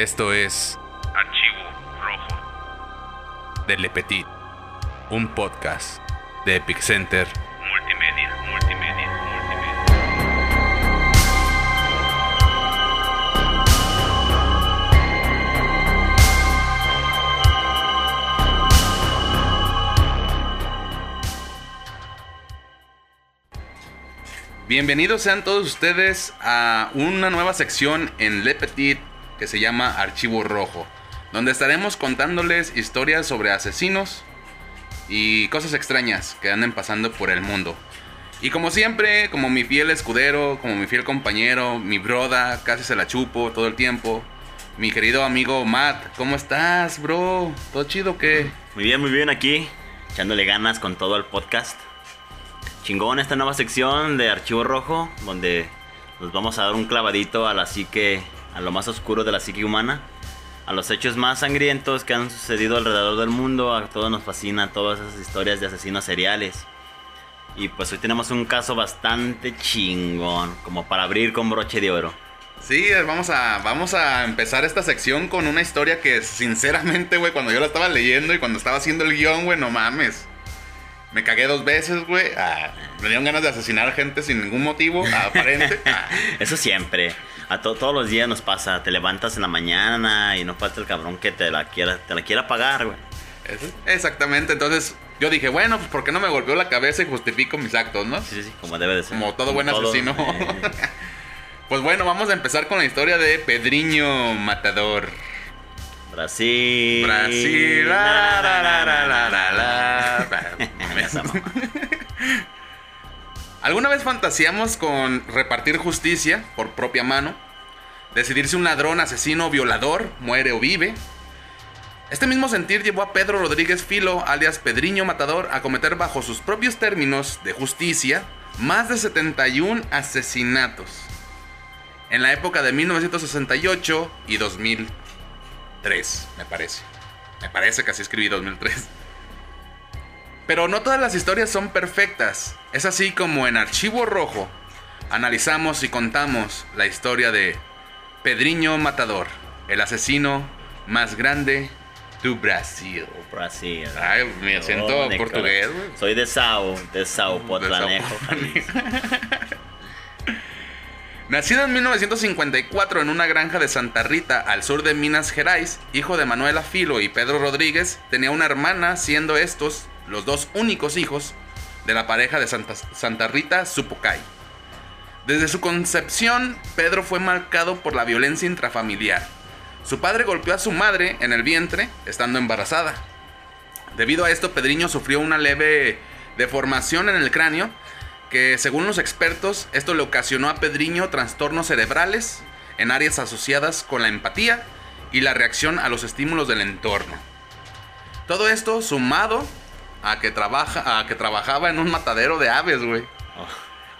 Esto es Archivo Rojo de Le Petit, un podcast de Epic Center Multimedia, Multimedia, Multimedia. Bienvenidos sean todos ustedes a una nueva sección en Le Petit que se llama Archivo Rojo, donde estaremos contándoles historias sobre asesinos y cosas extrañas que anden pasando por el mundo. Y como siempre, como mi fiel escudero, como mi fiel compañero, mi broda, casi se la chupo todo el tiempo. Mi querido amigo Matt, ¿cómo estás, bro? ¿Todo chido qué? Muy bien, muy bien aquí, echándole ganas con todo el podcast. Chingón esta nueva sección de Archivo Rojo, donde nos vamos a dar un clavadito a la psique, a lo más oscuro de la psique humana, a los hechos más sangrientos que han sucedido alrededor del mundo. A todos nos fascina todas esas historias de asesinos seriales. Y pues hoy tenemos un caso bastante chingón, como para abrir con broche de oro. Sí, vamos a, vamos a empezar esta sección con una historia que sinceramente, güey, cuando yo la estaba leyendo y cuando estaba haciendo el guion, güey, no mames. Me cagué dos veces, güey. Ah, me dieron ganas de asesinar gente sin ningún motivo, aparente. Ah. Eso siempre. A to- todos los días nos pasa. Te levantas en la mañana y no falta el cabrón que te la quiera, te la quiera pagar, güey. Exactamente, entonces yo dije, bueno, pues ¿por qué no me golpeó la cabeza y justifico mis actos, no? Sí, sí, sí, como debe de ser. Como todo buen asesino. eh, Pues bueno, vamos a empezar con la historia de Pedriño Matador. Brasil. Brasil. la, la, la, ¿Alguna vez fantaseamos con repartir justicia por propia mano? Decidir si un ladrón, asesino, violador muere o vive. Este mismo sentir llevó a Pedro Rodríguez Filo, alias Pedriño Matador, a cometer bajo sus propios términos de justicia más de 71 asesinatos. En la época de 1968 y 2003, me parece. Me parece que así escribí 2003. Pero no todas las historias son perfectas. Es así como en Archivo Rojo analizamos y contamos la historia de Pedriño Matador, el asesino más grande de Brasil. Brasil. Ay, mi acento Oh, Nicolás. portugués, güey. Soy de Sao, de Sao. Potlanejo. Nacido en 1954 en una granja de Santa Rita al sur de Minas Gerais, hijo de Manuela Filo y Pedro Rodríguez, tenía una hermana, siendo estos los dos únicos hijos de la pareja de Santa, Santa Rita Supucay. Desde su concepción, Pedro fue marcado por la violencia intrafamiliar. Su padre golpeó a su madre en el vientre, estando embarazada. Debido a esto, Pedriño sufrió una leve deformación en el cráneo, que según los expertos, esto le ocasionó a Pedriño trastornos cerebrales en áreas asociadas con la empatía y la reacción a los estímulos del entorno. Todo esto sumado a que, trabaja, a que trabajaba en un matadero de aves, güey. Oh,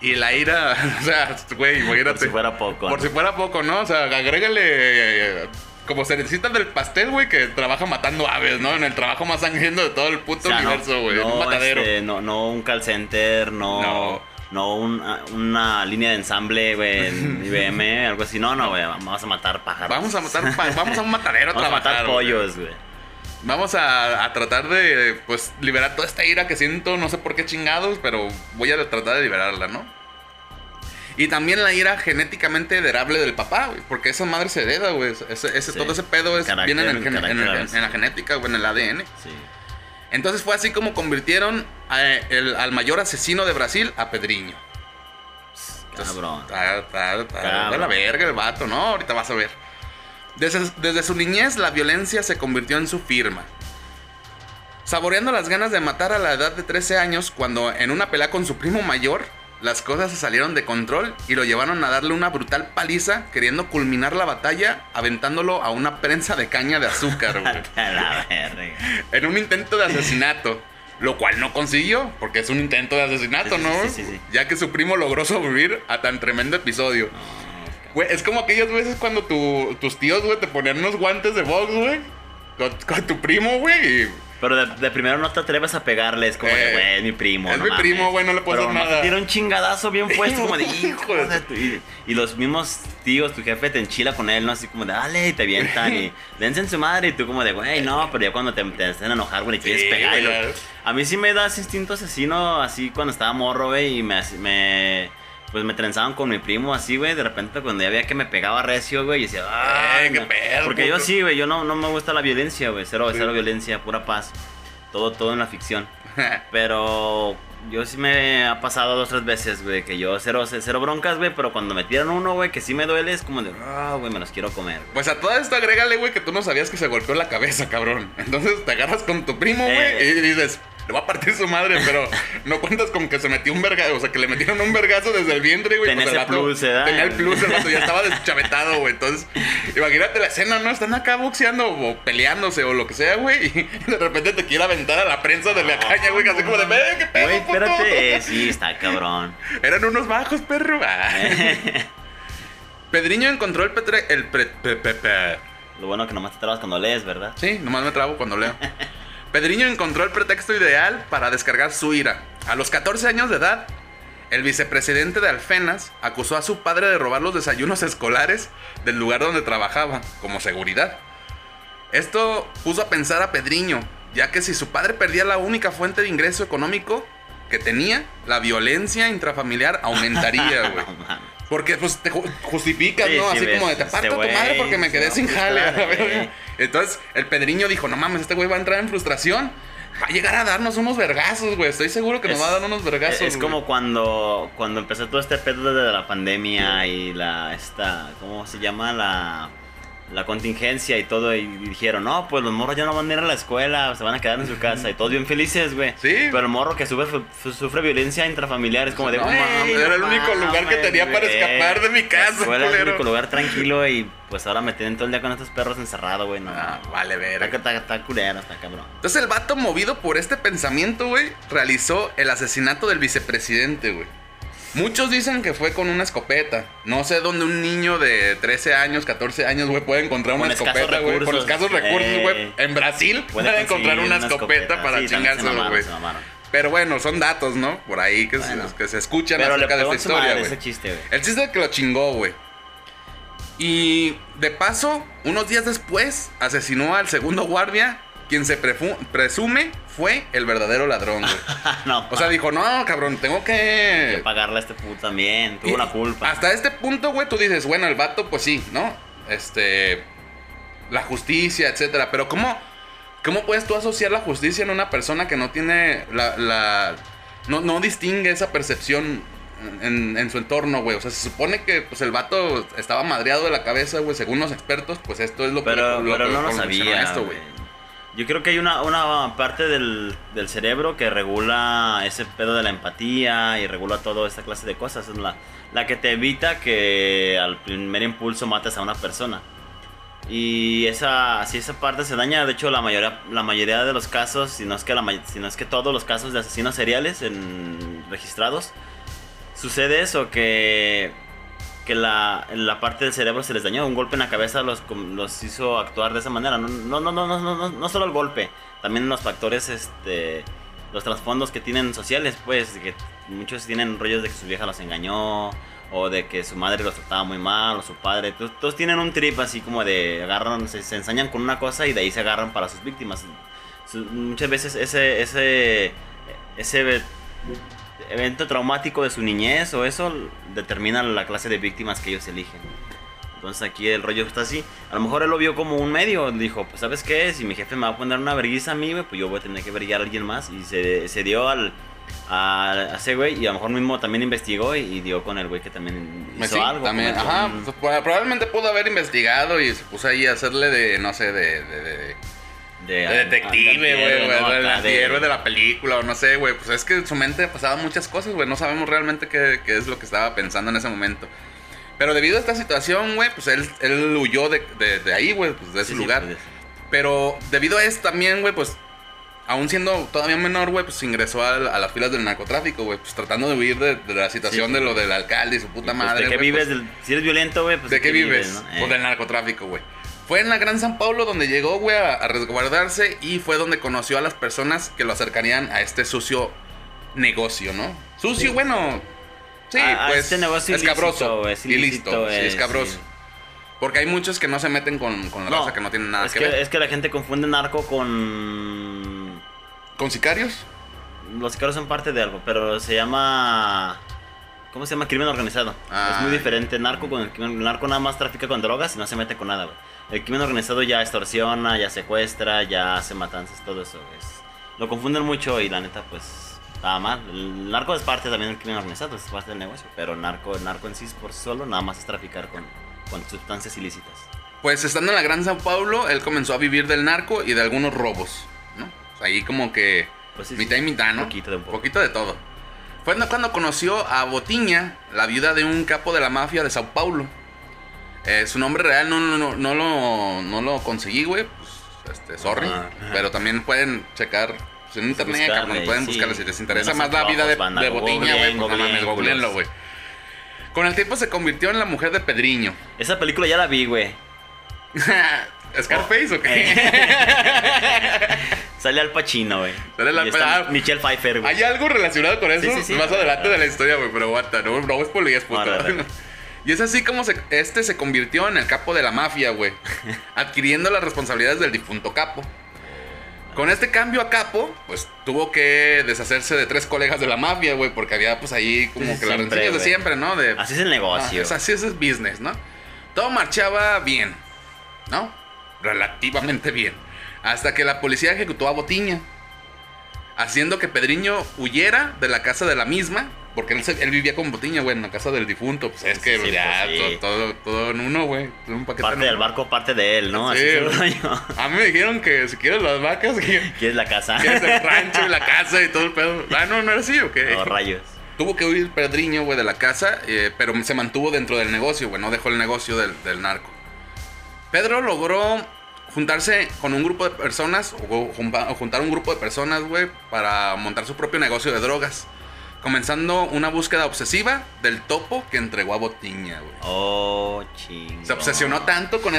Y la ira, o sea, güey, imagínate. por si fuera poco. Por ¿no? si fuera poco, ¿no? O sea, agrégale eh, como cerecita del pastel, güey, que trabaja matando aves, ¿no? En el trabajo más sangriento de todo el puto O sea, no- universo, güey. un no, matadero. este, no, no un call center, no, No. no, un- ah, una línea de ensamble, güey, en IBM, algo así. No, no, güey, vamos a matar pájaros. Vamos a matar, pa- vamos a un matadero a Vamos a trabajar. matar pollos, güey. Vamos a, a tratar de, pues, liberar toda esta ira que siento, no sé por qué chingados, pero voy a tratar de liberarla, ¿no? Y también la ira genéticamente heredable del papá, güey, porque esa madre se hereda, güey. Ese, ese- Sí. Todo ese pedo es, Carácter, viene en, el gen- en el- carácter, en la genética, güey, en el ADN. Sí. Entonces fue así como convirtieron a- el- al mayor asesino de Brasil a Pedriño. Entonces, Cabrón. Está, la verga el vato, ¿no? Ahorita vas a ver. Desde, desde su niñez, la violencia se convirtió en su firma. Saboreando las ganas de matar a la edad de 13 años, cuando en una pelea con su primo mayor, las cosas se salieron de control y lo llevaron a darle una brutal paliza, queriendo culminar la batalla, aventándolo a una prensa de caña de azúcar, güey. En un intento de asesinato. Lo cual no consiguió, porque es un intento de asesinato, Sí, ¿no? sí, sí, sí. Ya que su primo logró sobrevivir a tan tremendo episodio. Güey, es como aquellas veces cuando tu- tus tíos, güey, te ponían unos guantes de box, güey. Con, con tu primo, güey. Y Pero de, de primero no te atreves a pegarle, es como de, Eh, güey, es mi primo. es no mi mames". primo, güey, no le puedo Pero hacer nada. te tira un chingadazo bien puesto, como de, Hijo hijo de de tu-". y, y los mismos tíos, tu jefe te enchila con él, ¿no? Así como de, dale, y te avientan y dense en su madre. Y tú como de, güey, no, pero ya cuando te, te hacen enojar, güey, y quieres Sí, pegar. y lo- a mí sí me da ese instinto asesino, así cuando estaba morro, güey, y me, me pues me trenzaban con mi primo así, güey, de repente cuando ya veía que me pegaba recio, güey, y decía, ¡ay! Eh, qué no". pedo, Porque yo sí, güey, yo no, no me gusta la violencia, güey, cero, Sí. cero violencia, pura paz. Todo, todo en la ficción. Pero yo sí me ha pasado dos, tres veces, güey, que yo cero, cero broncas, güey, pero cuando me tiran uno, güey, que sí me duele, es como de, ah, güey, me los quiero comer. güey". Pues a todo esto agrégale, güey, que tú no sabías que se golpeó la cabeza, cabrón. Entonces te agarras con tu primo, güey, Eh. y dices, le va a partir su madre, pero no cuentas con que se metió un vergazo, o sea, que le metieron un vergazo desde el vientre, güey. Tenía pues el plus, ¿verdad? Tenía el plus, el vato ya estaba deschavetado, güey. Entonces, imagínate la escena, ¿no? Están acá boxeando o peleándose o lo que sea, güey, y de repente te quiere aventar a la prensa de la caña, güey, así como de, ve, qué pedo, Güey, puto?" espérate, eh, sí, está cabrón. Eran unos bajos, perro. Ah. Pedriño encontró el petre... El pre- pe- pe- pe- Lo bueno que nomás te trabas cuando lees, ¿verdad? Sí, nomás me trabo cuando leo. Pedriño encontró el pretexto ideal para descargar su ira. A los 14 años de edad, el vicepresidente de Alfenas acusó a su padre de robar los desayunos escolares del lugar donde trabajaba, como seguridad. Esto puso a pensar a Pedriño, ya que si su padre perdía la única fuente de ingreso económico que tenía, la violencia intrafamiliar aumentaría, güey. Porque pues te ju- justificas, Sí, ¿no? sí, Así ves, como de te este parto a tu madre porque me quedé no, sin jale. a claro, la verga. güey. Entonces el Pedriño dijo, no mames, este güey va a entrar en frustración. Va a llegar a darnos unos vergazos, güey. Estoy seguro que nos va a dar unos vergazos. Es güey". como cuando, cuando empezó todo este pedo de la pandemia y la, esta, ¿cómo se llama? La, la contingencia y todo. Y dijeron, no, pues los morros ya no van a ir a la escuela, se van a quedar en su casa. Y todos bien felices, güey. Sí. Pero el morro que sufre, su- sufre violencia intrafamiliar es como de, No "Güey, mames, era el no único lugar que tenía para güey". escapar de mi casa, es el único lugar tranquilo y pues ahora me tienen todo el día con estos perros encerrados, güey. No, Ah, vale, verga. Está, está, está culero, está cabrón. Entonces el vato, movido por este pensamiento, güey, realizó el asesinato del vicepresidente, güey. Muchos dicen que fue con una escopeta. No sé dónde un niño de 13 años, 14 años, güey, puede encontrar una escopeta, güey. Recursos, escasos recursos, eh, güey. En Brasil puede, encontrar una escopeta, para Sí, chingárselo, güey. Pero bueno, son datos, ¿no? Por ahí que, Bueno. se, que se escuchan Pero le acerca de esta historia, güey. El chiste es que lo chingó, güey. Y de paso, unos días después, asesinó al segundo guardia, quien se presume fue el verdadero ladrón, güey. no, O sea, dijo, no, cabrón, tengo que que... pagarle a este puto también, tuvo una culpa. Hasta este punto, güey, tú dices, bueno, el vato, pues sí, ¿no? Este... La justicia, etcétera. Pero ¿cómo, cómo puedes tú asociar la justicia en una persona que no tiene la... la- no, no distingue esa percepción en, en su entorno, güey. O sea, se supone que pues, el vato estaba madreado de la cabeza, güey. Según los expertos, pues esto es lo que... Pero, lo pero que no lo condicionó sabía, esto, güey. Yo creo que hay una, una parte del, del cerebro que regula ese pedo de la empatía y regula toda esta clase de cosas. Es la, la que te evita que al primer impulso mates a una persona. Y esa, si esa parte se daña, de hecho la mayoría, la mayoría de los casos, si no es que, la, si no es que todos los casos de asesinos seriales registrados, sucede eso, que, que la, la parte del cerebro se les dañó. Un golpe en la cabeza los, los hizo actuar de esa manera. No, no, no, no, no, no, no, solo el golpe, también los factores, este, los trasfondos que tienen sociales, pues, que muchos tienen rollos de que su vieja los engañó. O de que su madre los trataba muy mal, o su padre. Todos, todos tienen un trip así como de agarran, se, se ensañan con una cosa y de ahí se agarran para sus víctimas. Su- muchas veces ese, ese, ese evento traumático de su niñez o eso determina la clase de víctimas que ellos eligen. Entonces aquí el rollo está así. A lo mejor él lo vio como un medio. Dijo, pues ¿sabes qué? Si mi jefe me va a poner una vergüenza a mí, pues yo voy a tener que verguiar a alguien más. Y se, se dio al, a, a ese güey y a lo mejor mismo también investigó y, y dio con el güey que también Pues hizo sí, algo. también, ajá, un- pues, proba- probablemente pudo haber investigado y se puso ahí a hacerle de, no sé, de, de- de- de, de detective, güey, güey, ¿no? Acá antihéroe de la película o no sé, güey, pues es que en su mente pasaban muchas cosas, güey, no sabemos realmente qué, qué es lo que estaba pensando en ese momento. Pero debido a esta situación, güey, pues él, él huyó de, de- de ahí, güey, pues de ese Sí, sí, lugar. pues, Pero debido a esto también, güey, pues aún siendo todavía menor, güey, pues ingresó a, a las filas del narcotráfico, güey, pues tratando de huir de, de la situación Sí, de sí. lo del alcalde y su puta pues, madre. ¿De qué güey, vives? pues, Del- si eres violento, güey, pues ¿De qué vives? ¿no? O Eh. del narcotráfico, güey. Fue en la Gran San Paulo donde llegó, güey, a, a resguardarse y fue donde conoció a las personas que lo acercarían a este sucio negocio, ¿no? Sucio, Sí. bueno. Sí, A- a pues este negocio escabroso. ilícito, es ilícito, ilícito, sí, es, escabroso. sí. Porque hay muchos que no se meten con, con la raza que no tienen nada es que, que, ver. Es que la gente confunde narco con... ¿Con sicarios? Los sicarios son parte de algo, pero se llama... ¿Cómo se llama? Crimen organizado. Ah. Es muy diferente. Narco con el crimen- narco nada más trafica con drogas y no se mete con nada, güey. El crimen organizado ya extorsiona, ya secuestra, ya hace matanzas, todo eso. Es... Lo confunden mucho y la neta, pues, nada mal. El narco es parte también del crimen organizado, es parte del negocio. Pero el narco, el narco en sí por solo nada más es traficar con, con sustancias ilícitas. Pues estando en la Gran San Paulo, él comenzó a vivir del narco y de algunos robos, ¿no? O sea, ahí como que Pues sí, mitad y mitad, ¿no? Poquito de un poco. Poquito de todo. Fue cuando conoció a Botiña, la viuda de un capo de la mafia de Sao Paulo. Eh, su nombre real no, no, no, no lo, no lo conseguí, güey. Pues, este, sorry. Ajá, ajá. Pero también pueden checar pues, en internet, buscarle, cabrón. Pueden sí. buscarle si les interesa más la vida de, de Botiña, güey. Pues no mames, googleen, googleenlo, güey. Con el tiempo se convirtió en la mujer de Pedriño. Esa película ya la vi, güey. ¿Scarface o qué? Sale al Pacino, güey. Sale Al Ah. Michelle Pfeiffer, güey. Hay algo relacionado con eso Sí, sí, sí. más adelante de la historia, güey, pero aguanta, no, no spoilees, puto. Y es así como se- este se convirtió en el capo de la mafia, güey, adquiriendo las responsabilidades del difunto capo. Con este cambio a capo, pues tuvo que deshacerse de tres colegas de la mafia, güey, porque había pues ahí como Sí, que las rencillas de siempre, ¿no? De, Así es el negocio. Ah, es así es el business, ¿no? Todo marchaba bien, ¿no? Relativamente bien. Hasta que la policía ejecutó a Botiña. Haciendo que Pedriño huyera de la casa de la misma. Porque él, vivía con Botiña, güey, en la casa del difunto. Pues es que sí, ya pues, sí. todo, todo, todo en uno, güey. Un paquete parte del barco, parte de él, ¿no? Sí, Así. A mí me dijeron que si quieres las vacas, ¿Quieres la casa? quieres el rancho y la casa y todo el pedo. Ah, no, no era así, ¿o qué? Oh, rayos. Tuvo que huir Pedriño, güey, de la casa, eh, pero se mantuvo dentro del negocio, güey, no dejó el negocio del, del narco. Pedro logró juntarse con un grupo de personas, o, juntar un grupo de personas, güey, para montar su propio negocio de drogas. Comenzando una búsqueda obsesiva del topo que entregó a Botiña, güey. Oh, chingo. Se obsesionó tanto con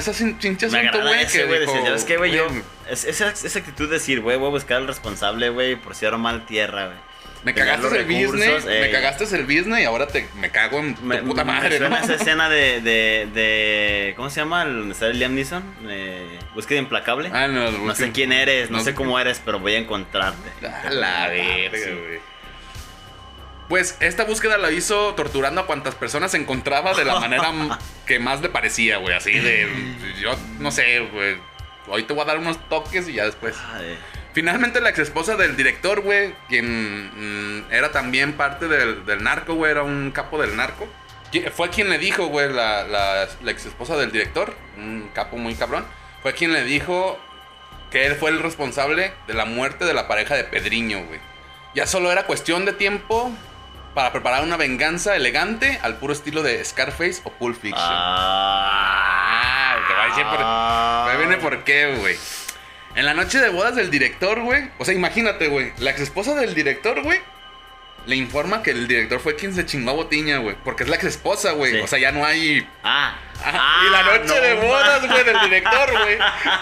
asunto, agrada güey, que güey. dijo, ¿Sabes qué, güey? Yo. "Güey, es- esa, esa actitud de decir, güey, voy a buscar al responsable, güey, por si mal tierra, güey. Me cagaste el business, recursos, me eh. cagaste el business y ahora te, me cago en tu Me, puta me madre, suena ¿no? esa escena de, de, de. ¿Cómo se llama? Donde está el Liam Neeson. Eh, Búsqueda implacable. Ah, no, no sé quién eres, no, no sé cómo eres, pero voy a encontrarte. A la verga, Sí. güey. Pues esta búsqueda la hizo torturando a cuantas personas encontraba de la manera que más le parecía, güey. Así de. Yo no sé, güey. Hoy te voy a dar unos toques y ya después. Ay, Finalmente, la ex esposa del director, güey, quien mm, era también parte del, del narco, güey, era un capo del narco. Fue quien le dijo, güey, la, la, la ex esposa del director, un capo muy cabrón, fue quien le dijo que él fue el responsable de la muerte de la pareja de Pedriño, güey. Ya solo era cuestión de tiempo para preparar una venganza elegante al puro estilo de Scarface o Pulp Fiction. Ah, te voy a decir por- Ahí viene por qué, güey. En la noche de bodas del director, güey. O sea, imagínate, güey. La ex esposa del director, güey. Le informa que el director fue quien se chingó a Botiña, güey. Porque es la ex esposa, güey. Sí. O sea, ya no hay. Ah, Ah, y la noche no de bodas, güey, del director, güey.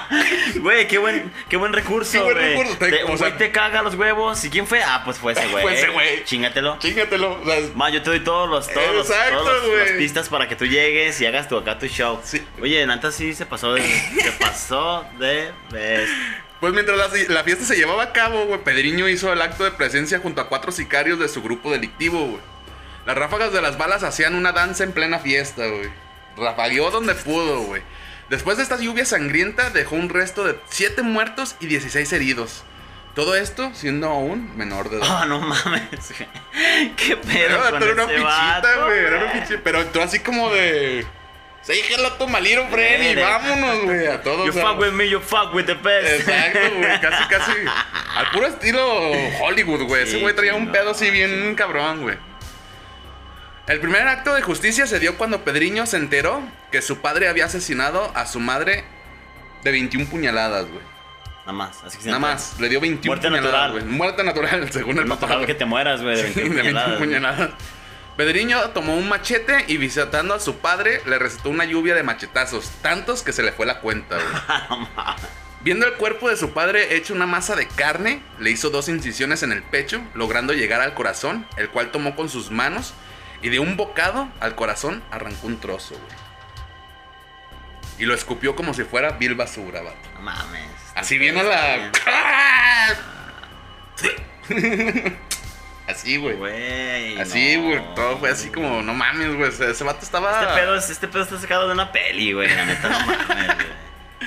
Güey, qué buen, qué buen recurso, Qué buen güey. recurso, te- un güey caga los huevos. ¿Y quién fue? Ah, pues fue ese güey. Fue ese güey. Chingatelo. Chingatelo. O sea, Ma, yo te doy todos los, todos los- Exacto, los- las pistas para que tú llegues y hagas tu acá tu show. Sí. Oye, Nanta sí se pasó de, se pasó de vez. Pues mientras la, la fiesta se llevaba a cabo, güey, Pedriño hizo el acto de presencia junto a cuatro sicarios de su grupo delictivo, güey. Las ráfagas de las balas hacían una danza en plena fiesta, güey. Rafagueó donde pudo, güey. Después de esta lluvia sangrienta, dejó un resto de 7 muertos y 16 heridos. Todo esto siendo aún menor de edad. Oh, no mames. ¿Qué pedo Era con era una ese pichita, vato, güey. Era una pichita. Pero tú así como de. Say hello to my little friend y de- vámonos, güey. A todos. You fuck with me, you fuck with the best. Exacto, güey. Casi, casi. Al puro estilo Hollywood, güey. Ese güey traía un pedo así bien cabrón, güey. El primer acto de justicia se dio cuando Pedriño se enteró que su padre había asesinado a su madre de 21 puñaladas, güey. Nada más, así que se Nada más. Le dio 21 Muerte puñaladas, güey. Muerte natural, según el No papá. que te mueras, güey, de Sí, 21 de 21 puñaladas. güey. puñaladas. Pedriño tomó un machete y visitando a su padre le recetó una lluvia de machetazos, tantos que se le fue la cuenta. Viendo el cuerpo de su padre hecho una masa de carne, le hizo dos incisiones en el pecho, logrando llegar al corazón, el cual tomó con sus manos y de un bocado al corazón arrancó un trozo, güey. Y lo escupió como si fuera vil basura, vato. No mames. Así viene la. así, güey. Güey. Así, no. güey. Todo fue así como, no mames, güey. Ese, vato estaba. Este pedo, es- este pedo está sacado de una peli, güey. La neta, no mames, güey.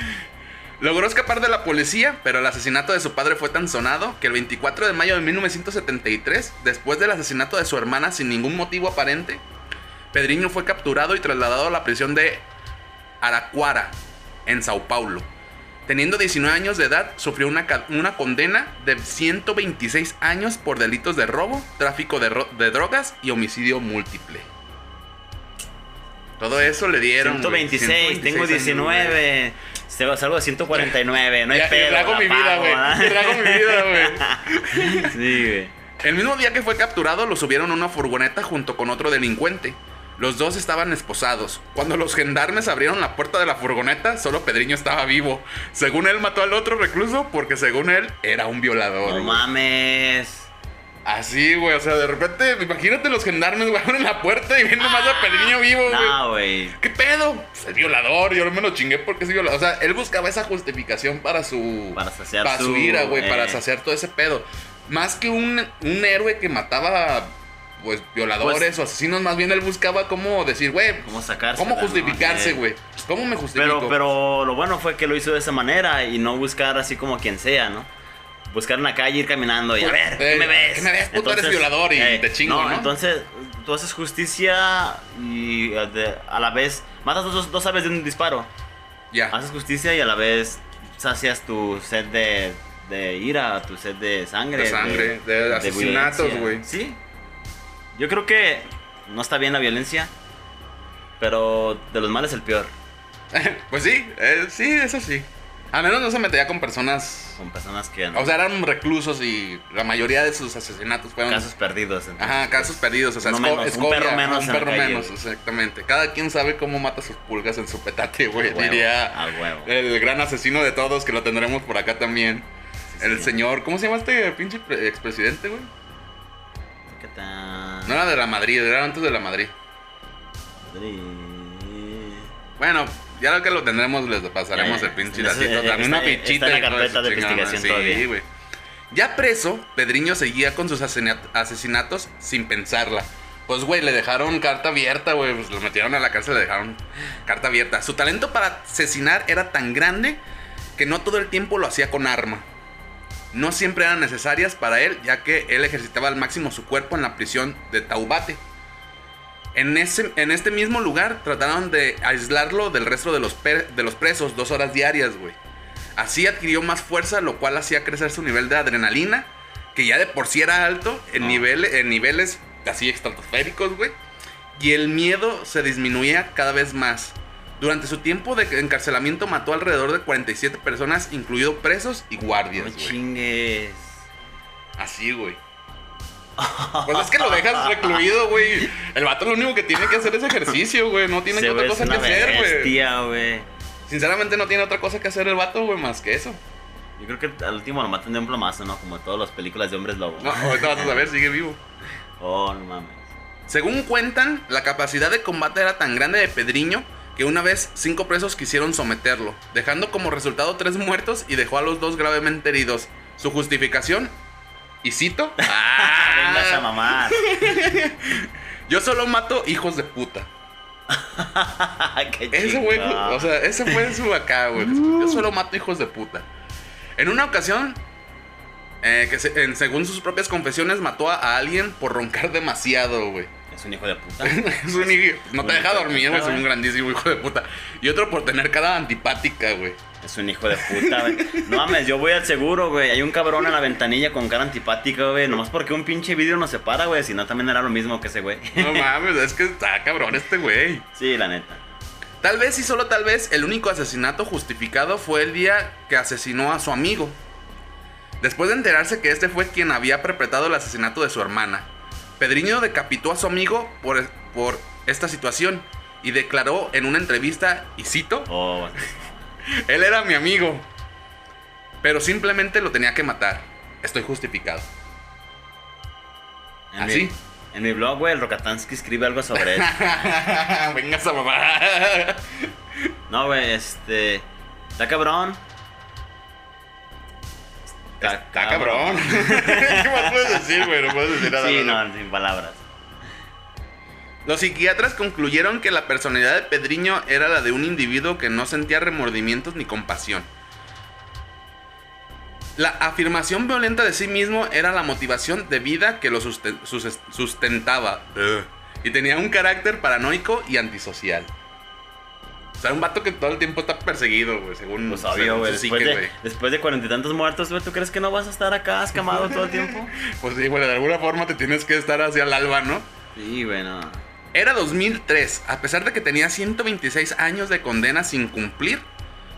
Logró escapar de la policía, pero el asesinato de su padre fue tan sonado que el 24 de mayo de 1973, después del asesinato de su hermana sin ningún motivo aparente, Pedriño fue capturado y trasladado a la prisión de Araquara, en Sao Paulo. Teniendo 19 años de edad, sufrió una, una condena de 126 años por delitos de robo, tráfico de, ro- de drogas y homicidio múltiple. Todo eso le dieron. güey, 126, tengo 126 años, güey. 19. Salgo salgo de 149, no hay Ya- pedo. hago la mi vida, güey. hago mi vida, güey. Sí, güey. El mismo día que fue capturado, lo subieron a una furgoneta junto con otro delincuente. Los dos estaban esposados. Cuando los gendarmes abrieron la puerta de la furgoneta, solo Pedriño estaba vivo. Según él, mató al otro recluso porque, según él, era un violador. No mames. Así, güey. O sea, de repente, imagínate los gendarmes, güey, abren la puerta y vienen más a Pedriño vivo, güey. No, güey. ¿Qué pedo? Es violador, yo no me lo chingué porque es violador. O sea, él buscaba esa justificación para su. Para saciar para su, su, ira, güey, eh. para saciar todo ese pedo. Más que un, un héroe que mataba, pues, violadores Pues- o asesinos, más bien él buscaba cómo decir, güey, ¿Cómo sacarse? cómo justificarse, güey. ¿Cómo me justifico? Pero, pero lo bueno fue que lo hizo de esa manera y no buscar así como quien sea, ¿no? Buscar en la calle, ir caminando y a Pues, ver, eh, ¿qué me ves? ¿qué me ves, puto? Eres violador y te chingo, ¿no? Entonces, tú haces justicia y eh, de- a la vez matas dos, dos aves de un disparo. Ya. Haces justicia y a la vez sacias tu sed de, de ira, tu sed de sangre. De sangre, de asesinatos, violencia. güey. Sí. Yo creo que no está bien la violencia, pero de los males el peor. pues sí, eh, sí, eso sí. Al menos no se metía con personas. Con personas que O sea, eran reclusos y la mayoría de sus asesinatos fueron. casos perdidos. entonces, Ajá, casos perdidos, o sea, uno esco- menos, un perro menos un en perro calle, menos, exactamente. Cada quien sabe cómo mata sus pulgas en su petate, güey. Diría a huevo. el gran asesino de todos, que lo tendremos por acá también. Sí, el sí. señor, ¿cómo se llama este pinche pre- expresidente, güey? ¿Qué tal? No era de la Madrid, era antes de la Madrid. Bueno, ya lo que lo tendremos, les pasaremos Ya, ya. el pinche está- Dame una está fichita. en la carpeta de investigación sí, todavía. güey. Ya preso, Pedriño seguía con sus asesina- asesinatos sin pensarla. Pues, güey, le dejaron carta abierta, güey. Pues lo metieron a la cárcel, le dejaron carta abierta. Su talento para asesinar era tan grande que no todo el tiempo lo hacía con arma. No siempre eran necesarias para él, ya que él ejercitaba al máximo su cuerpo en la prisión de Taubate. En, ese, en este mismo lugar trataron de aislarlo del resto de los, de los presos dos horas diarias, güey. Así adquirió más fuerza, lo cual hacía crecer su nivel de adrenalina, que ya de por sí era alto, en, niveles, en niveles así estratosféricos, güey. Y el miedo se disminuía cada vez más. Durante su tiempo de encarcelamiento mató alrededor de 47 personas, incluidos presos y guardias, No chingues. Así, güey. Pues es que lo dejas recluido, güey. El vato lo único que tiene que hacer es ejercicio, güey. No tiene otra cosa que hacer, güey. Sinceramente no tiene otra cosa que hacer el vato, güey, más que eso. Yo creo que al último lo matan de un plomazo, ¿no? Como en todas las películas de hombres lobo. No, ahorita vas a ver, sigue vivo. Oh, no mames. Según cuentan, la capacidad de combate era tan grande de Pedriño que una vez cinco presos quisieron someterlo, dejando como resultado tres muertos y dejó a los dos gravemente heridos. Su justificación, y cito, Vengas a mamar. yo solo mato hijos de puta. Qué Ese güey, o sea, ese fue su acá, güey. Yo solo mato hijos de puta. En una ocasión, eh, que se- en- según sus propias confesiones, mató a, a alguien por roncar demasiado, güey. Es un hijo de puta. Es un hijo- no te deja dormir, güey. Es un grandísimo hijo de puta. Y otro por tener cara antipática, güey. Es un hijo de puta, güey. No mames, yo voy al seguro, güey. Hay un cabrón en la ventanilla con cara antipática, güey. Nomás porque un pinche vidrio nos separa, güey. Si no, también era lo mismo que ese güey. No mames, es que está cabrón este güey. Sí, la neta. Tal vez y solo tal vez el único asesinato justificado fue el día que asesinó a su amigo. Después de enterarse que este fue quien había perpetrado el asesinato de su hermana. Pedriño decapitó a su amigo por, por esta situación y declaró en una entrevista, y cito, Oh, él era mi amigo, pero simplemente lo tenía que matar. Estoy justificado. en ¿Así? Mi, en mi blog, güey, el Rokatansky escribe algo sobre eso. Venga esa mamá. No, güey, este. Está cabrón. Está cabrón. ¿Qué más puedes decir, güey? No puedes decir nada. Sí, no, sin palabras. Los psiquiatras concluyeron que la personalidad de Pedriño era la de un individuo que no sentía remordimientos ni compasión. La afirmación violenta de sí mismo era la motivación de vida que lo susten- sus- sustentaba. Ugh. Y tenía un carácter paranoico y antisocial. O sea, un vato que todo el tiempo está perseguido, güey, según, Pues obvio, güey. Después, de, después de cuarenta y tantos muertos, güey, ¿tú crees que no vas a estar acá escamado todo el tiempo? Pues sí, güey, de alguna forma te tienes que estar hacia el alba, ¿no? Sí, güey, no. Era 2003, a pesar de que tenía 126 años de condena sin cumplir,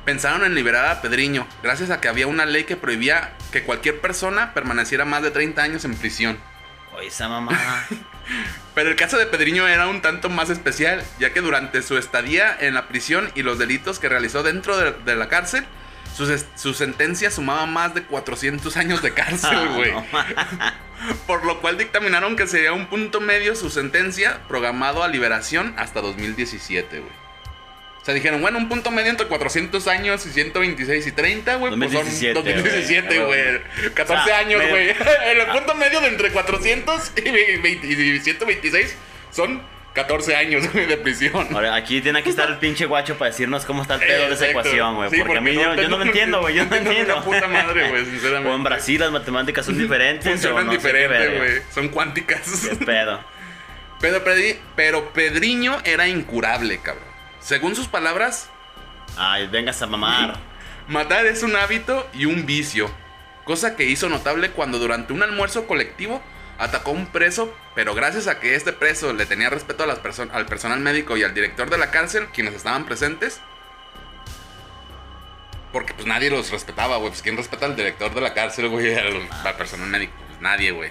pensaron en liberar a Pedriño, gracias a que había una ley que prohibía que cualquier persona permaneciera más de 30 años en prisión. Oye, esa mamá. Pero el caso de Pedriño era un tanto más especial, ya que durante su estadía en la prisión y los delitos que realizó dentro de, de la cárcel, su, sentencia sumaba más de 400 años de cárcel, Ah, güey. no. Por lo cual dictaminaron que sería un punto medio su sentencia, programado a liberación hasta 2017, güey. O sea, dijeron, bueno, un punto medio entre 400 años y 126 y 30, güey. Pues son 2017, 2017, güey. güey. 14 O sea, años, güey. El punto medio de entre 400 y 20 y 126 son 14 años, güey, de prisión. Ahora, aquí tiene que estar el pinche guacho para decirnos cómo está el pedo de esa ecuación, güey. Sí, porque, a mí yo, yo no lo entiendo, güey. Yo no entiendo. Una puta madre, güey, sinceramente. O en Brasil las matemáticas son diferentes. Funcionan no güey. Son cuánticas. Qué pedo. Pero, pero Pedriño era incurable, cabrón. Según sus palabras, Ay, vengas a mamar. matar es un hábito y un vicio. Cosa que hizo notable cuando durante un almuerzo colectivo atacó a un preso, pero gracias a que este preso le tenía respeto a las perso- al personal médico y al director de la cárcel, quienes estaban presentes. Porque pues nadie los respetaba, güey. Pues quién respeta al director de la cárcel, güey, al, al personal médico. Pues nadie, güey.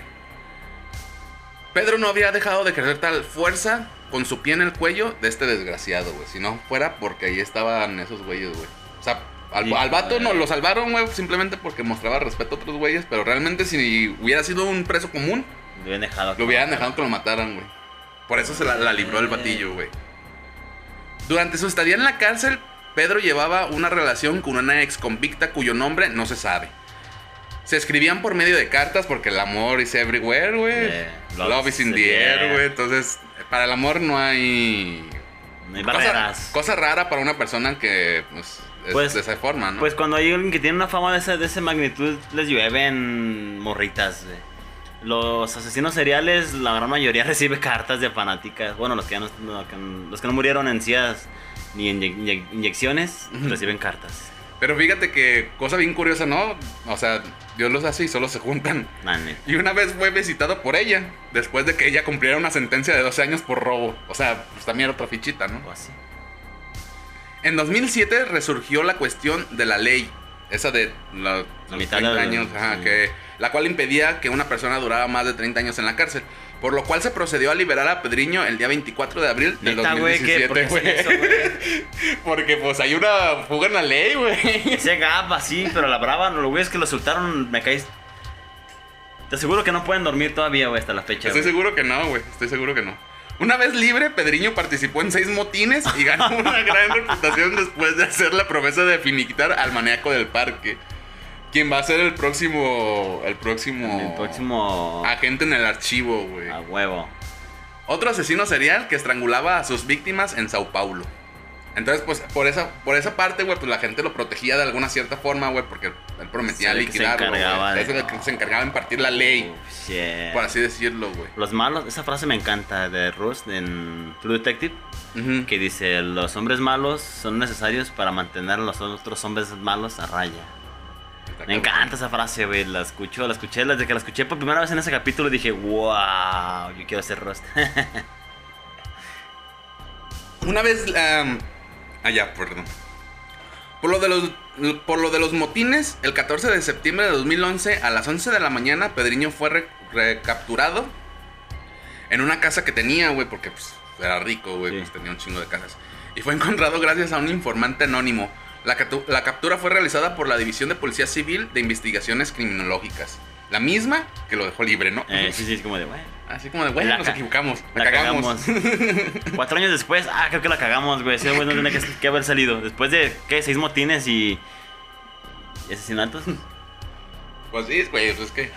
Pedro no había dejado de ejercer tal fuerza con su pie en el cuello de este desgraciado, güey. Si no fuera porque ahí estaban esos güeyes, güey. O sea, al, al vato no lo salvaron, güey, simplemente porque mostraba respeto a otros güeyes. Pero realmente si hubiera sido un preso común, Lo hubieran dejado. lo hubieran dejado que lo mataran, güey. Por eso se la, la libró el batillo, güey. Durante su estadía en la cárcel, Pedro llevaba una relación con una ex convicta cuyo nombre no se sabe. Se escribían por medio de cartas porque el amor is everywhere, güey. Eh, love, is in the air, güey. Entonces, para el amor no hay... No hay Cosa, barreras. cosa rara para una persona que, pues, es Pues- de esa forma, ¿no? Pues cuando hay alguien que tiene una fama de esa, de esa magnitud, les llueven morritas, güey. Los asesinos seriales, la gran mayoría recibe cartas de fanáticas. Bueno, los que, ya no, los que no murieron en CIAs ni en inye- inye- inyecciones, reciben cartas. Pero fíjate que cosa bien curiosa, ¿no? O sea, Dios los hace y solo se juntan. Y una vez fue visitado por ella, después de que ella cumpliera una sentencia de 12 años por robo. O sea, pues también era otra fichita, ¿no? O así. En 2007 resurgió la cuestión de la ley, esa de la, los mitad 30 de- años, ajá, sí. que, la cual impedía que una persona durara más de 30 años en la cárcel. Por lo cual se procedió a liberar a Pedriño el día 24 de abril del Neta, güey, ¿qué? 2017, ¿Por qué güey. hacen eso, güey? Porque pues hay una fuga en la ley, güey. Ese gap así, pero la brava, lo güey es que lo soltaron, me caes. Te aseguro que no pueden dormir todavía, güey, hasta la fecha. Estoy seguro que no, güey. Estoy seguro que no. Una vez libre, Pedriño participó en seis motines y ganó una gran reputación después de hacer la promesa de finiquitar al maníaco del parque. Quien va a ser el próximo. El próximo. El próximo. Agente en el archivo, güey. A huevo. Otro asesino serial que estrangulaba a sus víctimas en Sao Paulo. Entonces, pues, por esa, por esa parte, güey, pues la gente lo protegía de alguna cierta forma, güey, porque él prometía Sí, que se liquidarlo. encargaba de- Es el que se encargaba de impartir la ley, shit. por así decirlo, güey. Los malos, esa frase me encanta de Rust en True Detective, que dice, los hombres malos son necesarios para mantener a los otros hombres malos a raya. Me encanta esa frase, güey, la escucho, la escuché, desde que la escuché por primera vez en ese capítulo dije, wow, yo quiero ser Rust. Una vez. am, ah, ya, perdón. Por lo, de los, por lo de los motines, el 14 de septiembre de 2011, a las 11 de la mañana, Pedriño fue re- recapturado en una casa que tenía, güey, porque pues era rico, güey, Sí. pues tenía un chingo de casas. Y fue encontrado gracias a un informante anónimo. La, captura fue realizada por la División de Policía Civil de Investigaciones Criminológicas. La misma que lo dejó libre, ¿no? Eh, sí, sí, es como de, bueno. Así como de, bueno, La nos ca- equivocamos, la, La cagamos. cagamos. Cuatro años después, ah, creo que la cagamos, güey. Sí, güey, no tenía que, que haber salido. Después de, ¿qué? Seis motines y. y asesinatos. Pues sí, güey, pues es que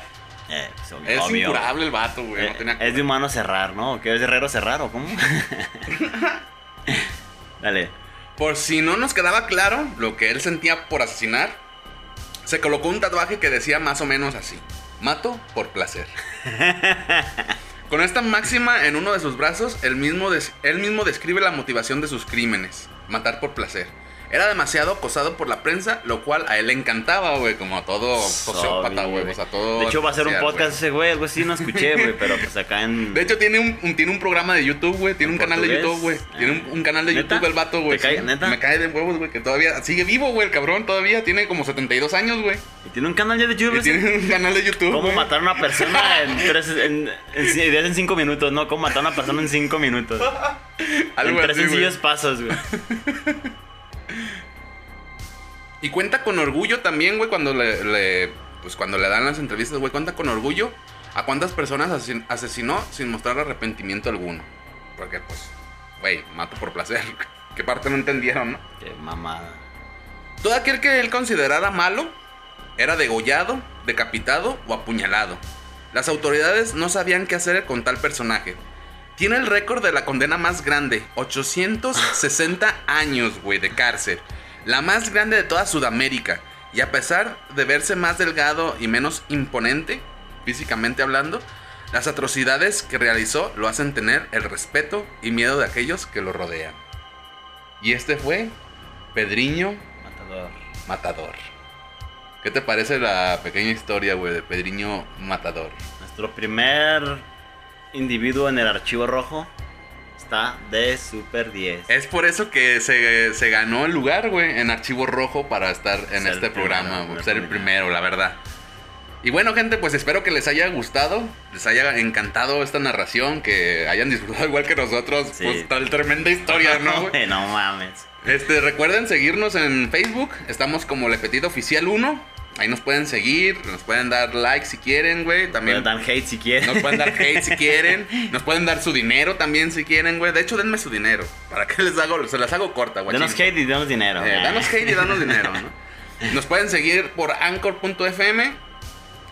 Eh, pues, obvio, es obvio. incurable el vato, güey. Eh, no tenía es de humano cerrar, ¿no? ¿Qué es de herrero cerrar o cómo? Dale. Por si no nos quedaba claro lo que él sentía por asesinar, se colocó un tatuaje que decía más o menos así: Mato por placer. Con esta máxima en uno de sus brazos, él mismo, él mismo describe la motivación de sus crímenes: matar por placer. Era demasiado acosado por la prensa, lo cual a él le encantaba, güey, como a todo sociópata, güey. O sea, todo. De hecho, va a ser un podcast ese güey, algo así no escuché, güey, pero pues acá en. De hecho, tiene un, un- tiene un programa de YouTube, güey. Tiene un ¿En canal de? YouTube, güey. Tiene un, un canal de ¿Neta? YouTube el vato, güey. ¿Te cae- sí. neta? Me cae de huevos, güey. Que todavía sigue vivo, güey. El cabrón todavía tiene como 72 años, güey. ¿Y tiene un canal ya de YouTube. Y tiene un canal de YouTube. ¿Cómo matar a una persona en, tres, en, en, en, cinco minutos? No, ¿cómo matar a una persona en cinco minutos? Algo en tres así, sencillos pasos, güey. Y cuenta con orgullo también, güey, cuando le, le- Pues cuando le dan las entrevistas, güey. Cuenta con orgullo a cuántas personas asesin- asesinó sin mostrar arrepentimiento alguno. Porque, pues, güey, mato por placer. ¿Qué parte no entendieron, no? Qué mamada. Todo aquel que él considerara malo era degollado, decapitado o apuñalado. Las autoridades no sabían qué hacer con tal personaje. Tiene el récord de la condena más grande, 860 años, güey, de cárcel. La más grande de toda Sudamérica. Y a pesar de verse más delgado y menos imponente, físicamente hablando, las atrocidades que realizó lo hacen tener el respeto y miedo de aquellos que lo rodean. Y este fue Pedriño Matador. Matador. ¿Qué te parece la pequeña historia, güey, de Pedriño Matador? Nuestro primer individuo en el archivo rojo está de Super 10. Es por eso que se, se ganó el lugar, güey, en Archivo Rojo para estar en Ser este programa, güey, ser el primero. primero, la verdad. Y bueno, gente, pues espero que les haya gustado, les haya encantado esta narración, que hayan disfrutado igual que nosotros, Sí. pues tal tremenda historia, ¿no, no mames. Este, recuerden seguirnos en Facebook. Estamos como Le Petit Oficial 1. Ahí nos pueden seguir, nos pueden dar like si quieren, güey. También Pueden dar hate si quieren. nos pueden dar hate si quieren. Nos pueden dar su dinero también si quieren, güey. De hecho, denme su dinero. ¿Para qué les hago? Se las hago corta, güey. Danos hate y danos dinero. Eh, danos hate y danos dinero, ¿no? Nos pueden seguir por anchor.fm.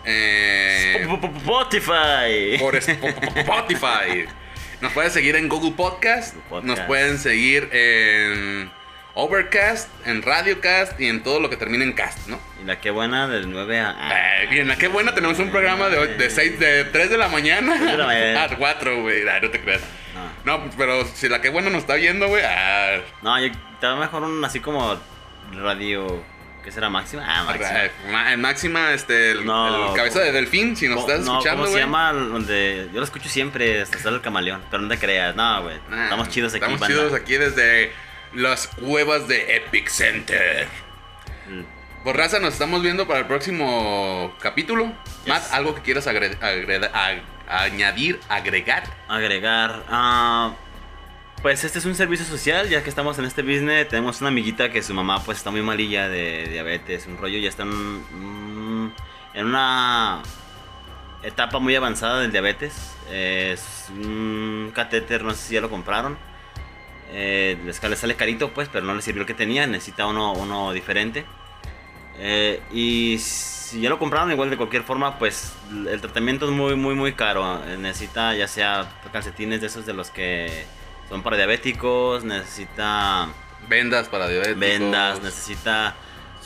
Eh, Spotify. por Sp- Spotify. Nos pueden seguir en Google Podcast. Google Podcast. Nos pueden seguir en Overcast, en Radiocast y en todo lo que termine en cast, ¿no? Y la que buena del 9 a. ah, Eh, bien, qué buena tenemos un programa de, de, seis, de 3 de la mañana Tres de la mañana. a 4, güey. Ay, no te creas. No, No, pero si la que buena nos está viendo, güey. ah, no yo te va mejor un así como radio. ¿Qué será máxima? Ah, máxima. ma- en máxima, este, el, No, el cabeza de delfín, si nos ¿Cómo- estás no, escuchando, ¿Cómo se güey. llama? Donde yo lo escucho siempre, hasta el camaleón. Pero no te creas, no, güey. Nah, Estamos chidos aquí, Estamos banda. chidos aquí desde las cuevas de Epic Center. Mm. Pues raza, nos estamos viendo para el próximo capítulo. Yes. Matt, ¿algo que quieras agre- agre- ag- añadir, agregar? Agregar. ah, pues este es un servicio social, ya que estamos en este business. Tenemos una amiguita que su mamá pues está muy malilla de diabetes, un rollo, ya está en, un- en una etapa muy avanzada del diabetes. Es un catéter, no sé si ya lo compraron. Eh, les, le sale carito pues, pero no le sirvió el que tenía, necesita uno, uno diferente. Eh, y si ya lo compraron igual de cualquier forma, pues el tratamiento es muy, muy, muy caro. Necesita ya sea calcetines de esos de los que son para diabéticos, necesita Vendas para diabéticos. vendas, necesita...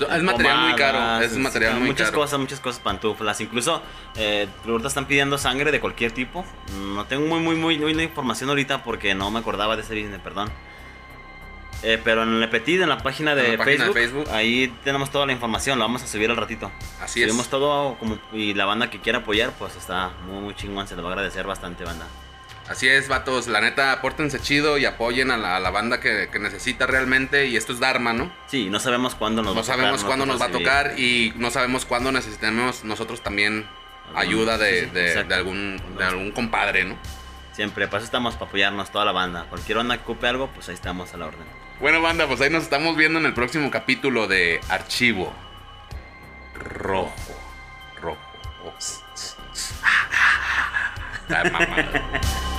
Es material muy caro, es material muy muchas caro. cosas, muchas cosas, pantuflas. Incluso eh, ahorita están pidiendo sangre de cualquier tipo. No tengo muy, muy, muy, muy información ahorita porque no me acordaba de ese business, perdón. Eh, pero en el Petit, en la página de, En la página de Facebook, ahí tenemos toda la información, la vamos a subir al ratito. Así Subimos es. todo como, y la banda que quiera apoyar, pues está muy, muy chingón, se lo va a agradecer bastante, banda. Así es, vatos. La neta, pórtense chido y apoyen a la, banda que, necesita realmente. Y esto es Dharma, ¿no? Sí, no sabemos cuándo nos no va a tocar. No sabemos cuándo nos va a tocar y no sabemos cuándo necesitemos nosotros también ayuda de, algún, de algún compadre, ¿no? Siempre, para eso estamos, para apoyarnos toda la banda. Cualquier onda que ocupe algo, pues ahí estamos a la orden. Bueno, banda, pues ahí nos estamos viendo en el próximo capítulo de Archivo Rojo. Rojo. Oh. Ah,